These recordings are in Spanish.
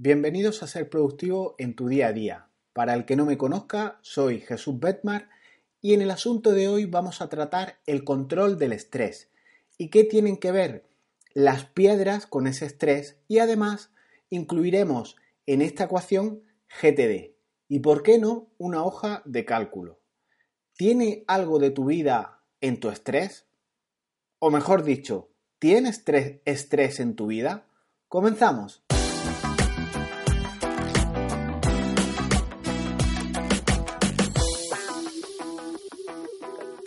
Bienvenidos a Ser Productivo en tu día a día. Para el que no me conozca, soy Jesús Betmar y en el asunto de hoy vamos a tratar el control del estrés y qué tienen que ver las piedras con ese estrés y además incluiremos en esta ecuación GTD y por qué no una hoja de cálculo. ¿Tiene algo de tu vida en tu estrés? O mejor dicho, ¿tienes estrés en tu vida? Comenzamos.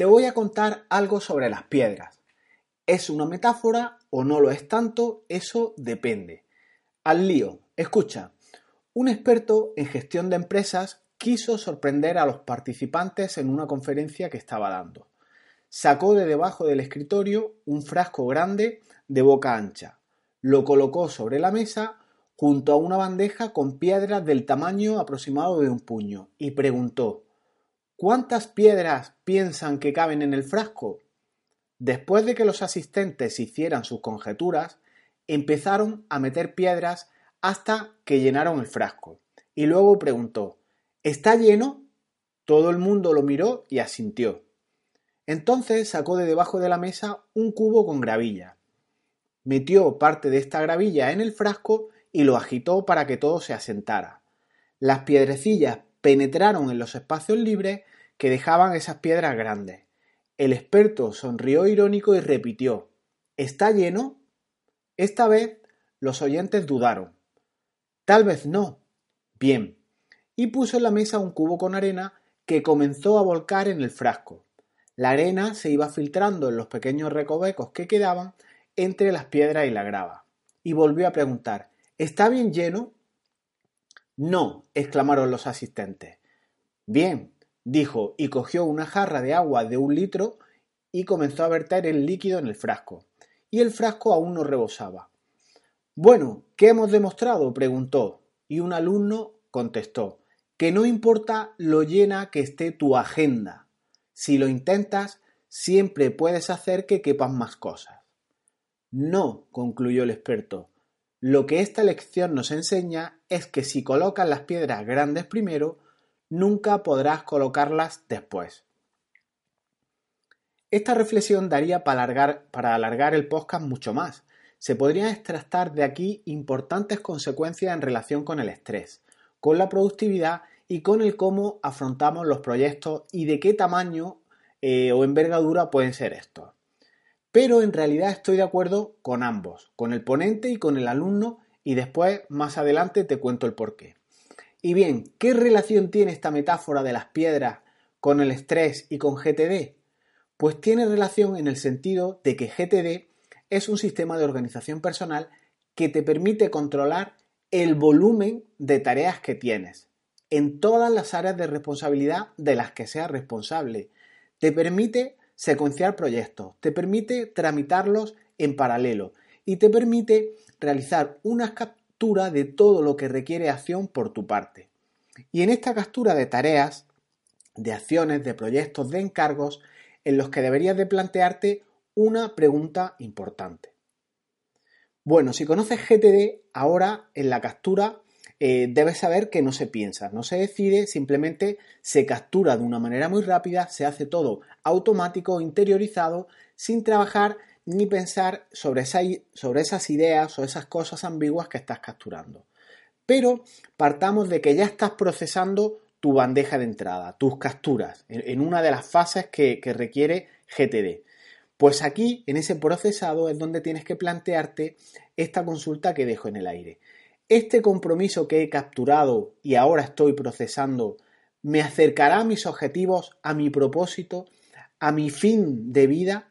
Te voy a contar algo sobre las piedras. ¿Es una metáfora o no lo es tanto? Eso depende. Al lío. Escucha, un experto en gestión de empresas quiso sorprender a los participantes en una conferencia que estaba dando. Sacó de debajo del escritorio un frasco grande de boca ancha, lo colocó sobre la mesa junto a una bandeja con piedras del tamaño aproximado de un puño y preguntó ¿Cuántas piedras piensan que caben en el frasco? Después de que los asistentes hicieran sus conjeturas, empezaron a meter piedras hasta que llenaron el frasco. Y luego preguntó ¿Está lleno? Todo el mundo lo miró y asintió. Entonces sacó de debajo de la mesa un cubo con gravilla. Metió parte de esta gravilla en el frasco y lo agitó para que todo se asentara. Las piedrecillas penetraron en los espacios libres que dejaban esas piedras grandes. El experto sonrió irónico y repitió ¿Está lleno? Esta vez los oyentes dudaron. Tal vez no. Bien. Y puso en la mesa un cubo con arena que comenzó a volcar en el frasco. La arena se iba filtrando en los pequeños recovecos que quedaban entre las piedras y la grava. Y volvió a preguntar ¿Está bien lleno? No, exclamaron los asistentes. Bien, dijo, y cogió una jarra de agua de un litro y comenzó a verter el líquido en el frasco. Y el frasco aún no rebosaba. Bueno, ¿qué hemos demostrado? preguntó, y un alumno contestó, que no importa lo llena que esté tu agenda. Si lo intentas, siempre puedes hacer que quepan más cosas. No, concluyó el experto. Lo que esta lección nos enseña es que si colocas las piedras grandes primero, nunca podrás colocarlas después. Esta reflexión daría para alargar, para alargar el podcast mucho más, se podrían extractar de aquí importantes consecuencias en relación con el estrés, con la productividad y con el cómo afrontamos los proyectos y de qué tamaño eh, o envergadura pueden ser estos. Pero en realidad estoy de acuerdo con ambos, con el ponente y con el alumno y después más adelante te cuento el porqué. Y bien, ¿qué relación tiene esta metáfora de las piedras con el estrés y con GTD? Pues tiene relación en el sentido de que GTD es un sistema de organización personal que te permite controlar el volumen de tareas que tienes en todas las áreas de responsabilidad de las que seas responsable. Te permite secuenciar proyectos, te permite tramitarlos en paralelo y te permite realizar una de todo lo que requiere acción por tu parte. Y en esta captura de tareas, de acciones, de proyectos, de encargos, en los que deberías de plantearte una pregunta importante. Bueno, si conoces GTD, ahora en la captura eh, debes saber que no se piensa, no se decide, simplemente se captura de una manera muy rápida, se hace todo automático, interiorizado, sin trabajar ni pensar sobre, sobre esas ideas o esas cosas ambiguas que estás capturando. Pero partamos de que ya estás procesando tu bandeja de entrada, tus capturas, en, una de las fases que requiere GTD. Pues aquí, en ese procesado, es donde tienes que plantearte esta consulta que dejo en el aire. ¿Este compromiso que he capturado y ahora estoy procesando me acercará a mis objetivos, a mi propósito, a mi fin de vida?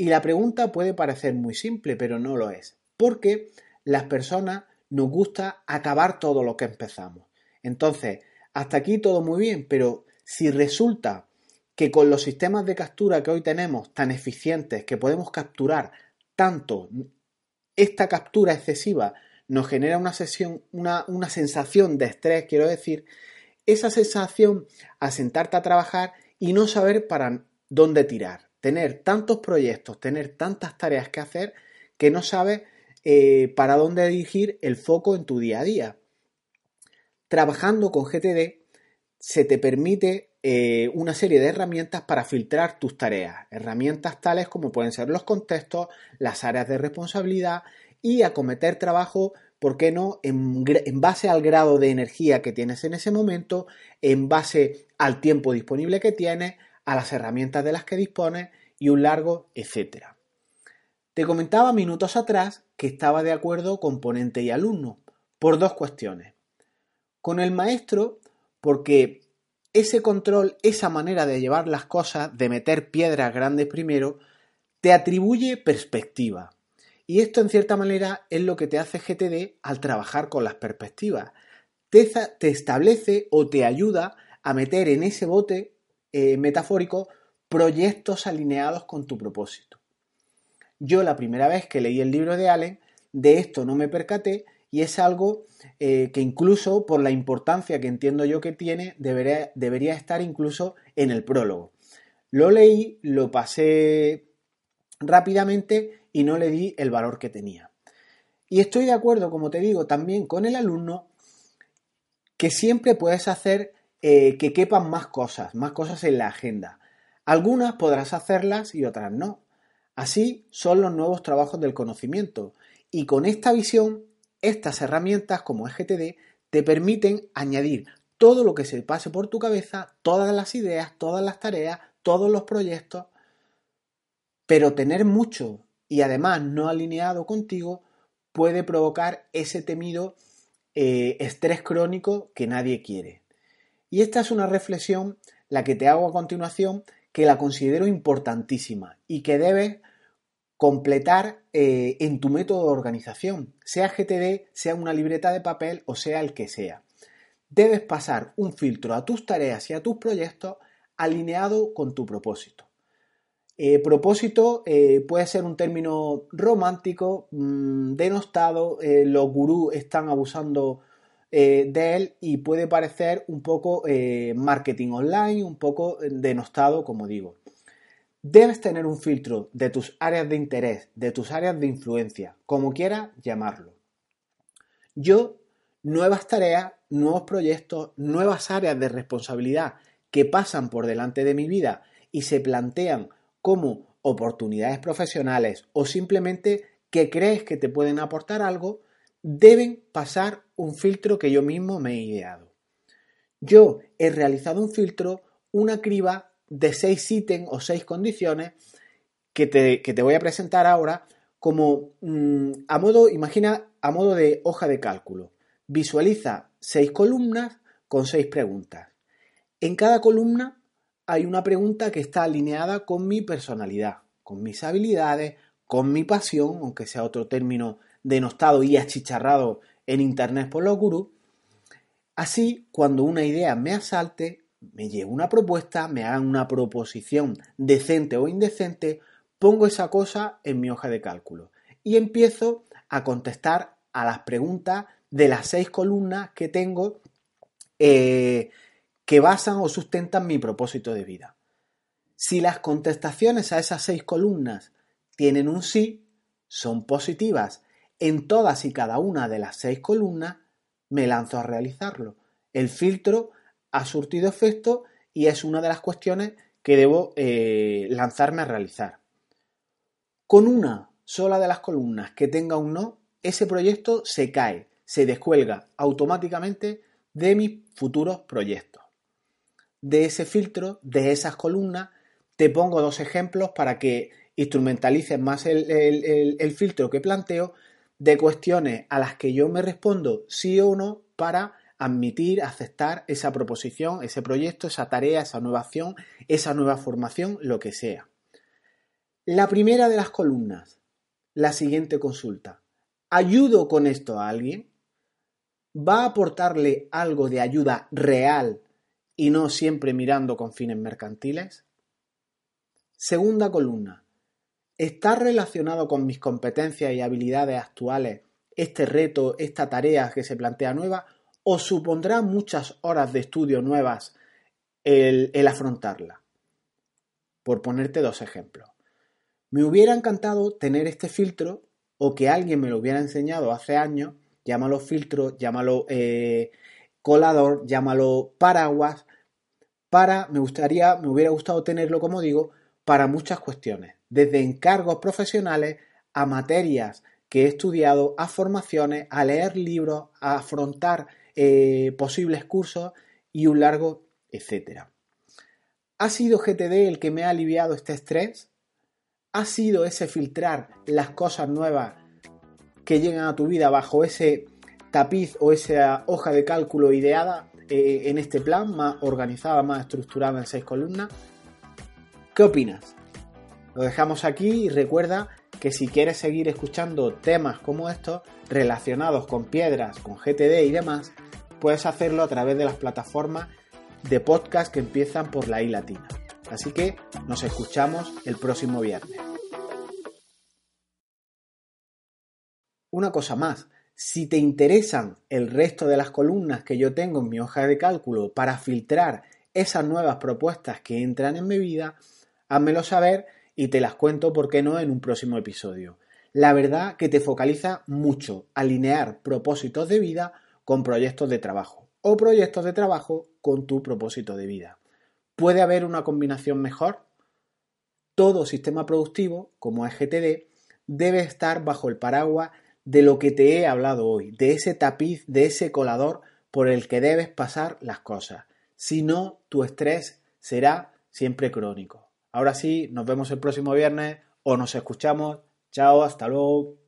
Y la pregunta puede parecer muy simple, pero no lo es, porque las personas nos gusta acabar todo lo que empezamos. Entonces, hasta aquí todo muy bien, pero si resulta que con los sistemas de captura que hoy tenemos tan eficientes que podemos capturar tanto, esta captura excesiva nos genera una, sesión, una, una sensación de estrés, quiero decir, esa sensación a sentarte a trabajar y no saber para dónde tirar, tener tantos proyectos, tener tantas tareas que hacer que no sabes eh, para dónde dirigir el foco en tu día a día. trabajando con GTD se te permite eh, una serie de herramientas para filtrar tus tareas. Herramientas tales como pueden ser los contextos, las áreas de responsabilidad y acometer trabajo, ¿por qué no?, en, en base al grado de energía que tienes en ese momento, en base al tiempo disponible que tienes, a las herramientas de las que dispones y un largo etcétera. Te comentaba minutos atrás que estaba de acuerdo con ponente y alumno por dos cuestiones. Con el maestro, porque ese control, esa manera de llevar las cosas, de meter piedras grandes primero, te atribuye perspectiva. Y esto en cierta manera es lo que te hace GTD al trabajar con las perspectivas. Te, establece o te ayuda a meter en ese bote eh, metafórico proyectos alineados con tu propósito. Yo la primera vez que leí el libro de Allen, de esto no me percaté y es algo eh, que incluso por la importancia que entiendo yo que tiene, debería, debería estar incluso en el prólogo. Lo leí, lo pasé rápidamente y no le di el valor que tenía. Y estoy de acuerdo, como te digo, también con el alumno que siempre puedes hacer eh, que quepan más cosas, más cosas en la agenda. Algunas podrás hacerlas y otras no. Así son los nuevos trabajos del conocimiento. Y con esta visión, estas herramientas como EGTD te permiten añadir todo lo que se pase por tu cabeza, todas las ideas, todas las tareas, todos los proyectos, pero tener mucho y además no alineado contigo puede provocar ese temido eh, estrés crónico que nadie quiere. Y esta es una reflexión, la que te hago a continuación, que la considero importantísima y que debes completar eh, en tu método de organización, sea GTD, sea una libreta de papel o sea el que sea. Debes pasar un filtro a tus tareas y a tus proyectos alineado con tu propósito. Eh, propósito eh, puede ser un término romántico, mm, denostado, los gurús están abusando de él y puede parecer un poco marketing online, un poco denostado, como digo. Debes tener un filtro de tus áreas de interés, de tus áreas de influencia, como quieras llamarlo. Yo, nuevas tareas, nuevos proyectos, nuevas áreas de responsabilidad que pasan por delante de mi vida y se plantean como oportunidades profesionales o simplemente que crees que te pueden aportar algo, deben pasar un filtro que yo mismo me he ideado. Yo he realizado un filtro, una criba de seis ítems o seis condiciones que te, voy a presentar ahora como mm, a modo, imagina, a modo de hoja de cálculo. Visualiza seis columnas con seis preguntas. En cada columna hay una pregunta que está alineada con mi personalidad, con mis habilidades, con mi pasión, aunque sea otro término denostado y achicharrado en internet por los gurús. Así, cuando una idea me asalte, me llevo una propuesta, me hagan una proposición decente o indecente, pongo esa cosa en mi hoja de cálculo y empiezo a contestar a las preguntas de las seis columnas que tengo eh, que basan o sustentan mi propósito de vida. Si las contestaciones a esas seis columnas tienen un sí, son positivas en todas y cada una de las seis columnas, me lanzo a realizarlo. El filtro ha surtido efecto y es una de las cuestiones que debo eh, lanzarme a realizar. Con una sola de las columnas que tenga un no, ese proyecto se cae, se descuelga automáticamente de mis futuros proyectos. De ese filtro, de esas columnas, te pongo dos ejemplos para que instrumentalices más el filtro que planteo de cuestiones a las que yo me respondo sí o no para admitir, aceptar esa proposición, ese proyecto, esa tarea, esa nueva acción, esa nueva formación, lo que sea. La primera de las columnas, la siguiente consulta. ¿Ayudo con esto a alguien? ¿Va a aportarle algo de ayuda real y no siempre mirando con fines mercantiles? Segunda columna. ¿Está relacionado con mis competencias y habilidades actuales este reto, esta tarea que se plantea nueva os supondrá muchas horas de estudio nuevas el, afrontarla. Por ponerte dos ejemplos. Me hubiera encantado tener este filtro o que alguien me lo hubiera enseñado hace años, llámalo filtro, llámalo eh, colador, llámalo paraguas, para, me gustaría, me hubiera gustado tenerlo, como digo, para muchas cuestiones, desde encargos profesionales a materias que he estudiado, a formaciones, a leer libros, a afrontar eh, posibles cursos y un largo etcétera. ¿Ha sido GTD el que me ha aliviado este estrés? ¿Ha sido ese filtrar las cosas nuevas que llegan a tu vida bajo ese tapiz o esa hoja de cálculo ideada eh, en este plan, más organizada, más estructurada en seis columnas? ¿Qué opinas? Lo dejamos aquí y recuerda que si quieres seguir escuchando temas como estos relacionados con piedras, con GTD y demás, puedes hacerlo a través de las plataformas de podcast que empiezan por la I latina. Así que nos escuchamos el próximo viernes. Una cosa más, si te interesan el resto de las columnas que yo tengo en mi hoja de cálculo para filtrar esas nuevas propuestas que entran en mi vida, házmelo saber y te las cuento, ¿por qué no?, en un próximo episodio. La verdad que te focaliza mucho alinear propósitos de vida con proyectos de trabajo o proyectos de trabajo con tu propósito de vida. ¿Puede haber una combinación mejor? Todo sistema productivo, como EGTD, debe estar bajo el paraguas de lo que te he hablado hoy, de ese tapiz, de ese colador por el que debes pasar las cosas. Si no, tu estrés será siempre crónico. Ahora sí, nos vemos el próximo viernes o nos escuchamos. Chao, hasta luego.